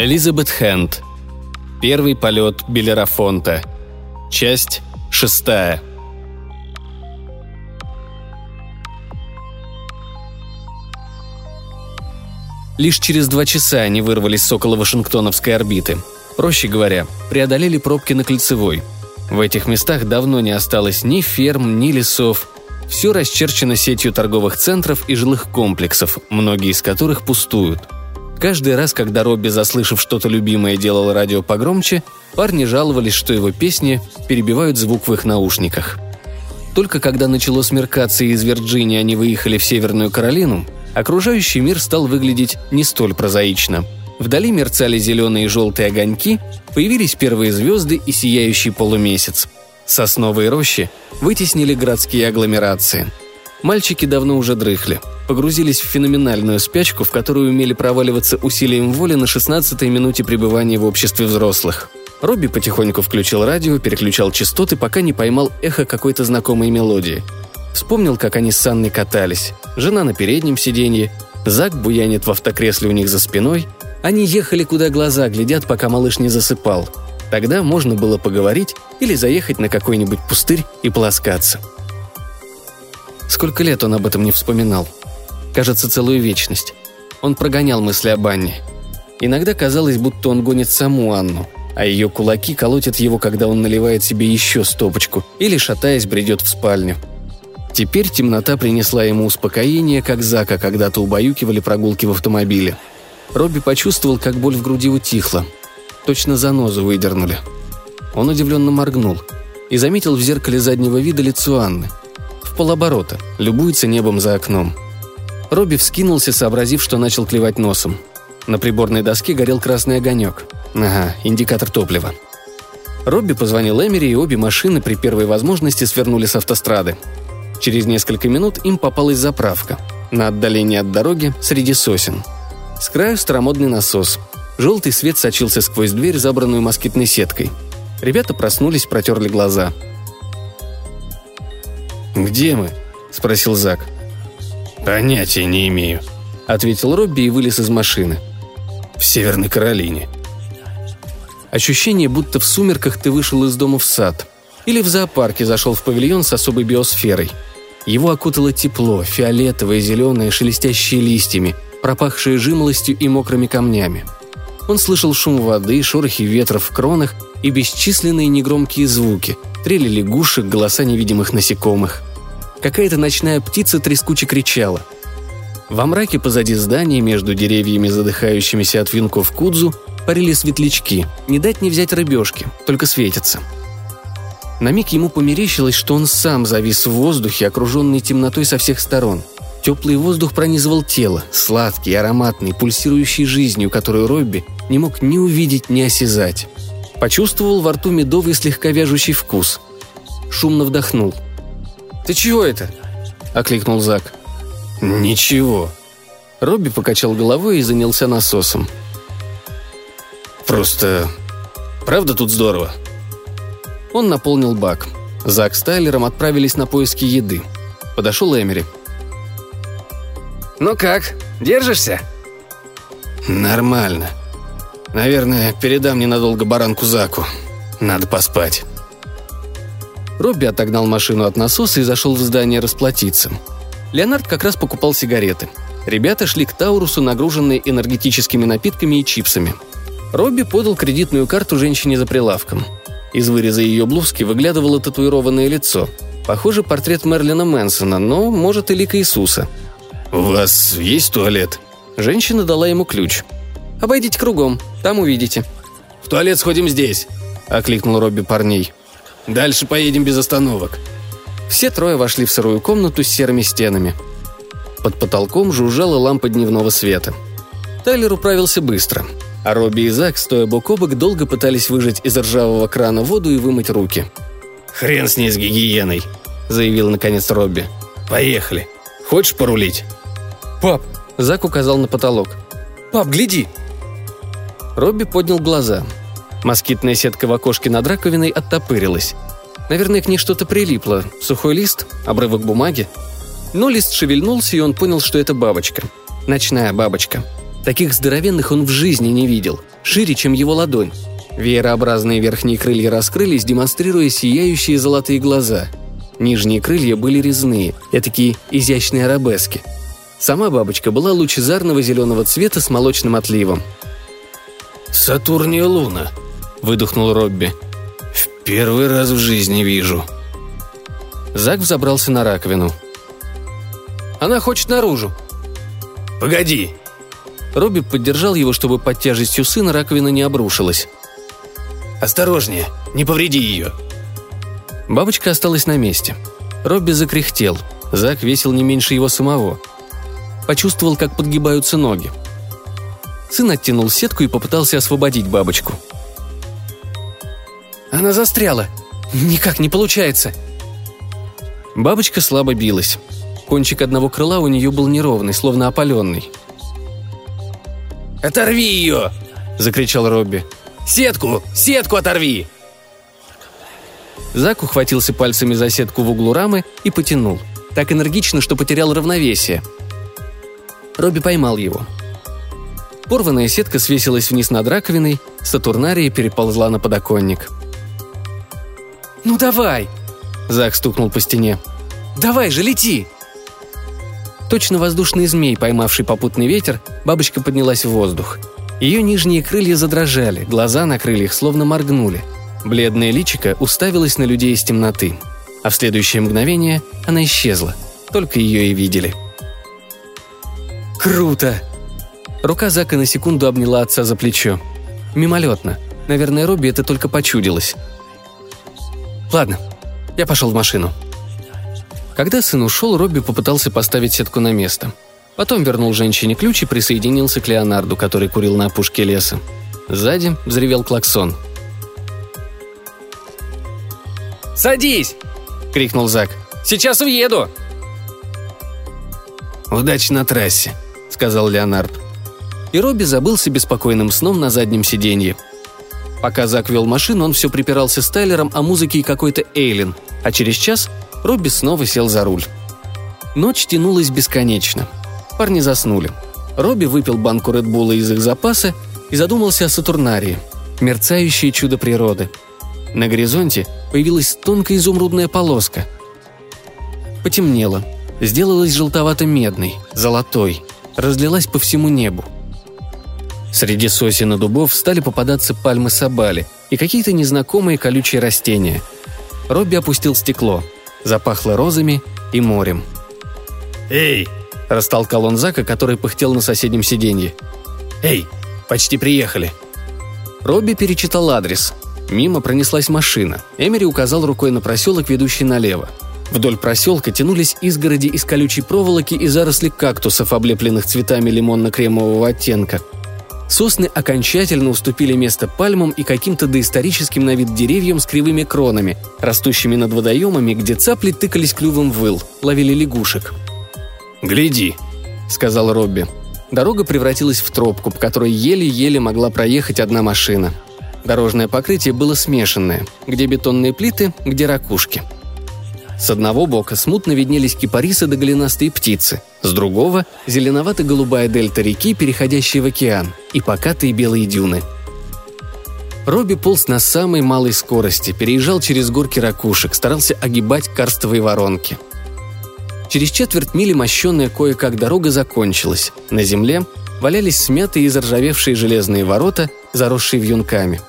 Элизабет Хэнд. Первый полет Белерафонта. Часть шестая. Лишь через два часа они вырвались с около Вашингтоновской орбиты. Проще говоря, преодолели пробки на Кольцевой. В этих местах давно не осталось ни ферм, ни лесов. Все расчерчено сетью торговых центров и жилых комплексов, многие из которых пустуют. Каждый раз, когда Робби, заслышав что-то любимое, делал радио погромче, парни жаловались, что его песни перебивают звук в их наушниках. Только когда начало смеркаться и из Вирджинии они выехали в Северную Каролину, окружающий мир стал выглядеть не столь прозаично. Вдали мерцали зеленые и желтые огоньки, появились первые звезды и сияющий полумесяц. Сосновые рощи вытеснили городские агломерации. Мальчики давно уже дрыхли, погрузились в феноменальную спячку, в которую умели проваливаться усилием воли на 16-й минуте пребывания в обществе взрослых. Робби потихоньку включил радио, переключал частоты, пока не поймал эхо какой-то знакомой мелодии – Вспомнил, как они с Анной катались. Жена на переднем сиденье, Зак буянит в автокресле у них за спиной. Они ехали, куда глаза глядят, пока малыш не засыпал. Тогда можно было поговорить или заехать на какой-нибудь пустырь и полоскаться. Сколько лет он об этом не вспоминал. Кажется, целую вечность. Он прогонял мысли об Анне. Иногда казалось, будто он гонит саму Анну, а ее кулаки колотят его, когда он наливает себе еще стопочку или, шатаясь, бредет в спальню – Теперь темнота принесла ему успокоение, как Зака когда-то убаюкивали прогулки в автомобиле. Робби почувствовал, как боль в груди утихла. Точно занозу выдернули. Он удивленно моргнул и заметил в зеркале заднего вида лицо Анны. В полоборота, любуется небом за окном. Робби вскинулся, сообразив, что начал клевать носом. На приборной доске горел красный огонек. Ага, индикатор топлива. Робби позвонил Эмери, и обе машины при первой возможности свернули с автострады. Через несколько минут им попалась заправка. На отдалении от дороги, среди сосен. С краю старомодный насос. Желтый свет сочился сквозь дверь, забранную москитной сеткой. Ребята проснулись, протерли глаза. «Где мы?» – спросил Зак. «Понятия не имею», – ответил Робби и вылез из машины. «В Северной Каролине». Ощущение, будто в сумерках ты вышел из дома в сад. Или в зоопарке зашел в павильон с особой биосферой – его окутало тепло, фиолетовое, зеленое, шелестящее листьями, пропахшее жимолостью и мокрыми камнями. Он слышал шум воды, шорохи ветра в кронах и бесчисленные негромкие звуки, трели лягушек, голоса невидимых насекомых. Какая-то ночная птица трескуче кричала. Во мраке позади здания, между деревьями, задыхающимися от винков кудзу, парили светлячки, не дать не взять рыбешки, только светятся – на миг ему померещилось, что он сам завис в воздухе, окруженный темнотой со всех сторон. Теплый воздух пронизывал тело, сладкий, ароматный, пульсирующий жизнью, которую Робби не мог ни увидеть, ни осязать. Почувствовал во рту медовый слегка вяжущий вкус. Шумно вдохнул. «Ты чего это?» – окликнул Зак. «Ничего». Робби покачал головой и занялся насосом. «Просто... Правда тут здорово?» Он наполнил бак. Зак с Тайлером отправились на поиски еды. Подошел Эмери. «Ну как, держишься?» «Нормально. Наверное, передам ненадолго баранку Заку. Надо поспать». Робби отогнал машину от насоса и зашел в здание расплатиться. Леонард как раз покупал сигареты. Ребята шли к Таурусу, нагруженные энергетическими напитками и чипсами. Робби подал кредитную карту женщине за прилавком – из выреза ее блузки выглядывало татуированное лицо. Похоже, портрет Мерлина Мэнсона, но, может, и лика Иисуса. «У вас есть туалет?» Женщина дала ему ключ. «Обойдите кругом, там увидите». «В туалет сходим здесь», – окликнул Робби парней. «Дальше поедем без остановок». Все трое вошли в сырую комнату с серыми стенами. Под потолком жужжала лампа дневного света. Тайлер управился быстро – а Робби и Зак, стоя бок о бок, долго пытались выжать из ржавого крана воду и вымыть руки. «Хрен с ней с гигиеной», — заявил наконец Робби. «Поехали. Хочешь порулить?» «Пап!» — Зак указал на потолок. «Пап, гляди!» Робби поднял глаза. Москитная сетка в окошке над раковиной оттопырилась. Наверное, к ней что-то прилипло. Сухой лист, обрывок бумаги. Но лист шевельнулся, и он понял, что это бабочка. Ночная бабочка — Таких здоровенных он в жизни не видел. шире, чем его ладонь. Веерообразные верхние крылья раскрылись, демонстрируя сияющие золотые глаза. Нижние крылья были резные, такие изящные арабески. Сама бабочка была лучезарного зеленого цвета с молочным отливом. «Сатурния луна», — выдохнул Робби. «В первый раз в жизни вижу». Зак взобрался на раковину. «Она хочет наружу». «Погоди!» Робби поддержал его, чтобы под тяжестью сына раковина не обрушилась. «Осторожнее, не повреди ее!» Бабочка осталась на месте. Робби закряхтел. Зак весил не меньше его самого. Почувствовал, как подгибаются ноги. Сын оттянул сетку и попытался освободить бабочку. «Она застряла! Никак не получается!» Бабочка слабо билась. Кончик одного крыла у нее был неровный, словно опаленный. «Оторви ее!» – закричал Робби. «Сетку! Сетку оторви!» Зак ухватился пальцами за сетку в углу рамы и потянул. Так энергично, что потерял равновесие. Робби поймал его. Порванная сетка свесилась вниз над раковиной, Сатурнария переползла на подоконник. «Ну давай!» Зак стукнул по стене. «Давай же, лети!» Точно воздушный змей, поймавший попутный ветер, бабочка поднялась в воздух. Ее нижние крылья задрожали, глаза на крыльях словно моргнули. Бледное личико уставилось на людей из темноты. А в следующее мгновение она исчезла. Только ее и видели. «Круто!» Рука Зака на секунду обняла отца за плечо. Мимолетно. Наверное, Робби это только почудилось. «Ладно, я пошел в машину». Когда сын ушел, Робби попытался поставить сетку на место. Потом вернул женщине ключ и присоединился к Леонарду, который курил на опушке леса. Сзади взревел клаксон. «Садись!» — крикнул Зак. «Сейчас уеду!» «Удачи на трассе», — сказал Леонард. И Робби забылся беспокойным сном на заднем сиденье. Пока Зак вел машину, он все припирался с Тайлером о музыке и какой-то Эйлин, а через час Робби снова сел за руль. Ночь тянулась бесконечно. Парни заснули. Робби выпил банку Редбула из их запаса и задумался о Сатурнарии. Мерцающее чудо природы. На горизонте появилась тонкая изумрудная полоска. Потемнело. Сделалась желтовато-медной, золотой. Разлилась по всему небу. Среди сосен и дубов стали попадаться пальмы сабали и какие-то незнакомые колючие растения. Робби опустил стекло – Запахло розами и морем. «Эй!» – растолкал он Зака, который пыхтел на соседнем сиденье. «Эй, почти приехали!» Робби перечитал адрес. Мимо пронеслась машина. Эмери указал рукой на проселок, ведущий налево. Вдоль проселка тянулись изгороди из колючей проволоки и заросли кактусов, облепленных цветами лимонно-кремового оттенка – Сосны окончательно уступили место пальмам и каким-то доисторическим на вид деревьям с кривыми кронами, растущими над водоемами, где цапли тыкались клювом в выл, ловили лягушек. «Гляди», — сказал Робби. Дорога превратилась в тропку, по которой еле-еле могла проехать одна машина. Дорожное покрытие было смешанное, где бетонные плиты, где ракушки — с одного бока смутно виднелись кипарисы да голенастые птицы, с другого – зеленовато-голубая дельта реки, переходящая в океан, и покатые белые дюны. Робби полз на самой малой скорости, переезжал через горки ракушек, старался огибать карстовые воронки. Через четверть мили мощенная кое-как дорога закончилась. На земле валялись смятые и заржавевшие железные ворота, заросшие вьюнками.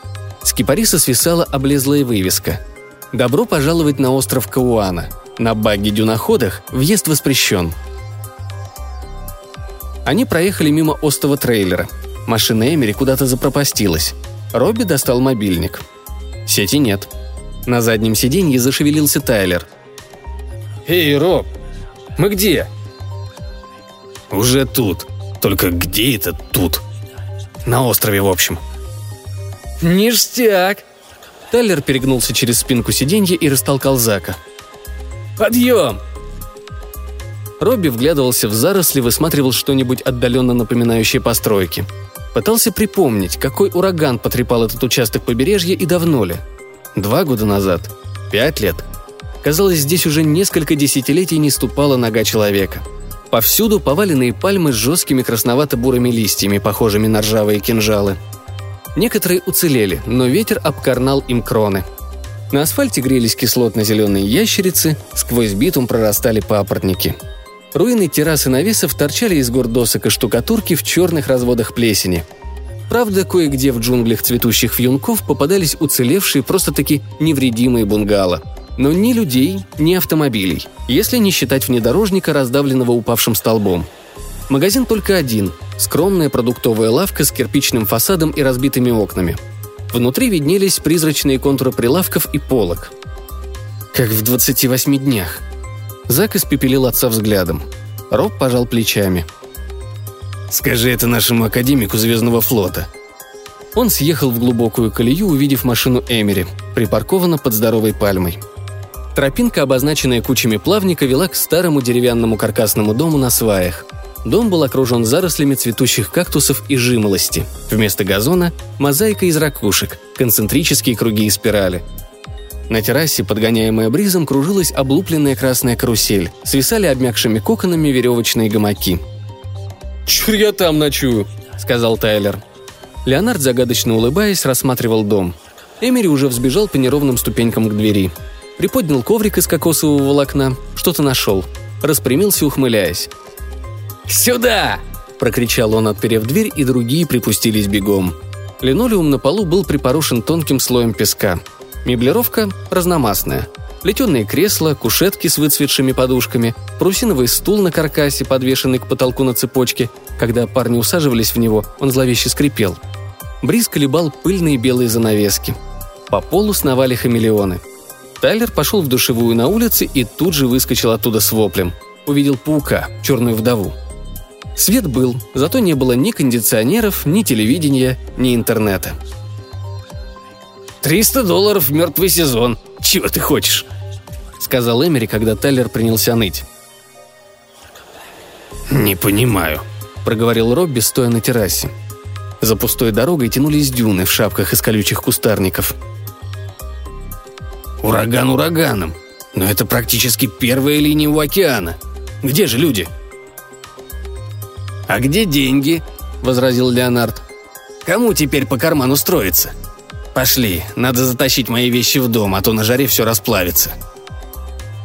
С кипариса свисала облезлая вывеска – Добро пожаловать на остров Кауана. На багги-дюноходах въезд воспрещен. Они проехали мимо остова трейлера. Машина Эмери куда-то запропастилась. Робби достал мобильник. Сети нет. На заднем сиденье зашевелился Тайлер. «Эй, Роб, мы где?» «Уже тут. Только где это тут?» «На острове, в общем». «Ништяк!» Тайлер перегнулся через спинку сиденья и растолкал Зака. «Подъем!» Робби вглядывался в заросли, высматривал что-нибудь отдаленно напоминающее постройки. Пытался припомнить, какой ураган потрепал этот участок побережья и давно ли. Два года назад? Пять лет? Казалось, здесь уже несколько десятилетий не ступала нога человека. Повсюду поваленные пальмы с жесткими красновато-бурыми листьями, похожими на ржавые кинжалы – Некоторые уцелели, но ветер обкорнал им кроны. На асфальте грелись кислотно-зеленые ящерицы, сквозь битум прорастали папоротники. Руины террасы навесов торчали из гор досок и штукатурки в черных разводах плесени. Правда, кое-где в джунглях цветущих вьюнков попадались уцелевшие просто-таки невредимые бунгало. Но ни людей, ни автомобилей, если не считать внедорожника, раздавленного упавшим столбом. Магазин только один – скромная продуктовая лавка с кирпичным фасадом и разбитыми окнами. Внутри виднелись призрачные контуры прилавков и полок. Как в 28 днях. Зак испепелил отца взглядом. Роб пожал плечами. «Скажи это нашему академику Звездного флота», он съехал в глубокую колею, увидев машину Эмери, припаркована под здоровой пальмой. Тропинка, обозначенная кучами плавника, вела к старому деревянному каркасному дому на сваях. Дом был окружен зарослями цветущих кактусов и жимолости. Вместо газона – мозаика из ракушек, концентрические круги и спирали. На террасе, подгоняемая бризом, кружилась облупленная красная карусель. Свисали обмякшими коконами веревочные гамаки. «Чур я там ночую», — сказал Тайлер. Леонард, загадочно улыбаясь, рассматривал дом. Эмери уже взбежал по неровным ступенькам к двери. Приподнял коврик из кокосового волокна, что-то нашел. Распрямился, ухмыляясь. «Сюда!» – прокричал он, отперев дверь, и другие припустились бегом. Линолеум на полу был припорошен тонким слоем песка. Меблировка разномастная. Плетеные кресла, кушетки с выцветшими подушками, парусиновый стул на каркасе, подвешенный к потолку на цепочке. Когда парни усаживались в него, он зловеще скрипел. Бриз колебал пыльные белые занавески. По полу сновали хамелеоны. Тайлер пошел в душевую на улице и тут же выскочил оттуда с воплем. Увидел паука, черную вдову. Свет был, зато не было ни кондиционеров, ни телевидения, ни интернета. «Триста долларов в мертвый сезон. Чего ты хочешь?» — сказал Эмери, когда Тайлер принялся ныть. «Не понимаю», — проговорил Робби, стоя на террасе. За пустой дорогой тянулись дюны в шапках из колючих кустарников. «Ураган ураганом, но это практически первая линия у океана. Где же люди?» «А где деньги?» – возразил Леонард. «Кому теперь по карману строиться? Пошли, надо затащить мои вещи в дом, а то на жаре все расплавится».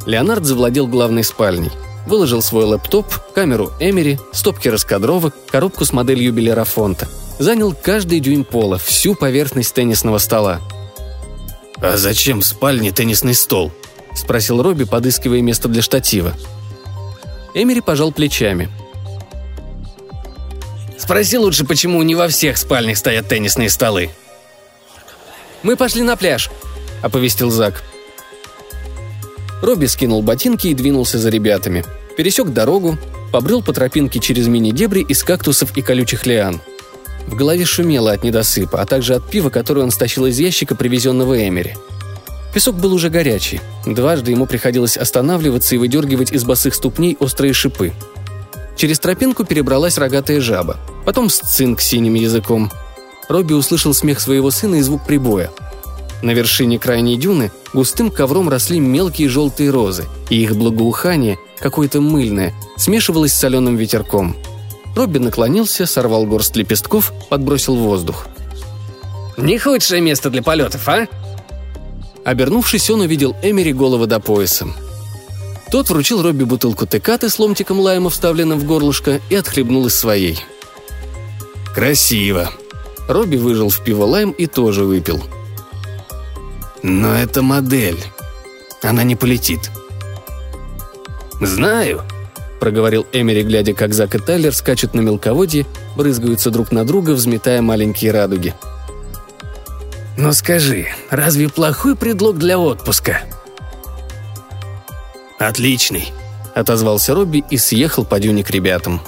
Леонард завладел главной спальней. Выложил свой лэптоп, камеру Эмери, стопки раскадровок, коробку с моделью Белерафонта. Занял каждый дюйм пола, всю поверхность теннисного стола. «А зачем в спальне теннисный стол?» – спросил Робби, подыскивая место для штатива. Эмери пожал плечами – Спроси лучше, почему не во всех спальнях стоят теннисные столы. «Мы пошли на пляж», — оповестил Зак. Робби скинул ботинки и двинулся за ребятами. Пересек дорогу, побрел по тропинке через мини-дебри из кактусов и колючих лиан. В голове шумело от недосыпа, а также от пива, которое он стащил из ящика, привезенного Эмери. Песок был уже горячий. Дважды ему приходилось останавливаться и выдергивать из босых ступней острые шипы. Через тропинку перебралась рогатая жаба, потом сцинк синим языком. Робби услышал смех своего сына и звук прибоя. На вершине крайней дюны густым ковром росли мелкие желтые розы, и их благоухание, какое-то мыльное, смешивалось с соленым ветерком. Робби наклонился, сорвал горсть лепестков, подбросил в воздух. «Не худшее место для полетов, а?» Обернувшись, он увидел Эмери голова до пояса. Тот вручил Робби бутылку текаты с ломтиком лайма, вставленным в горлышко, и отхлебнул из своей. «Красиво!» Робби выжил в пиво лайм и тоже выпил. «Но это модель. Она не полетит». «Знаю», — проговорил Эмери, глядя, как Зак и Тайлер скачут на мелководье, брызгаются друг на друга, взметая маленькие радуги. «Но скажи, разве плохой предлог для отпуска?» «Отличный», — отозвался Робби и съехал по дюне к ребятам.